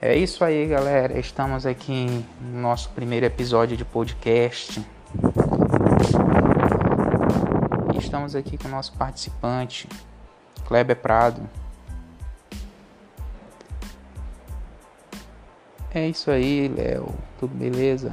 É isso aí, galera. Estamos aqui no nosso primeiro episódio de podcast. Estamos aqui com o nosso participante, Kleber Prado. É isso aí, Léo. Tudo beleza?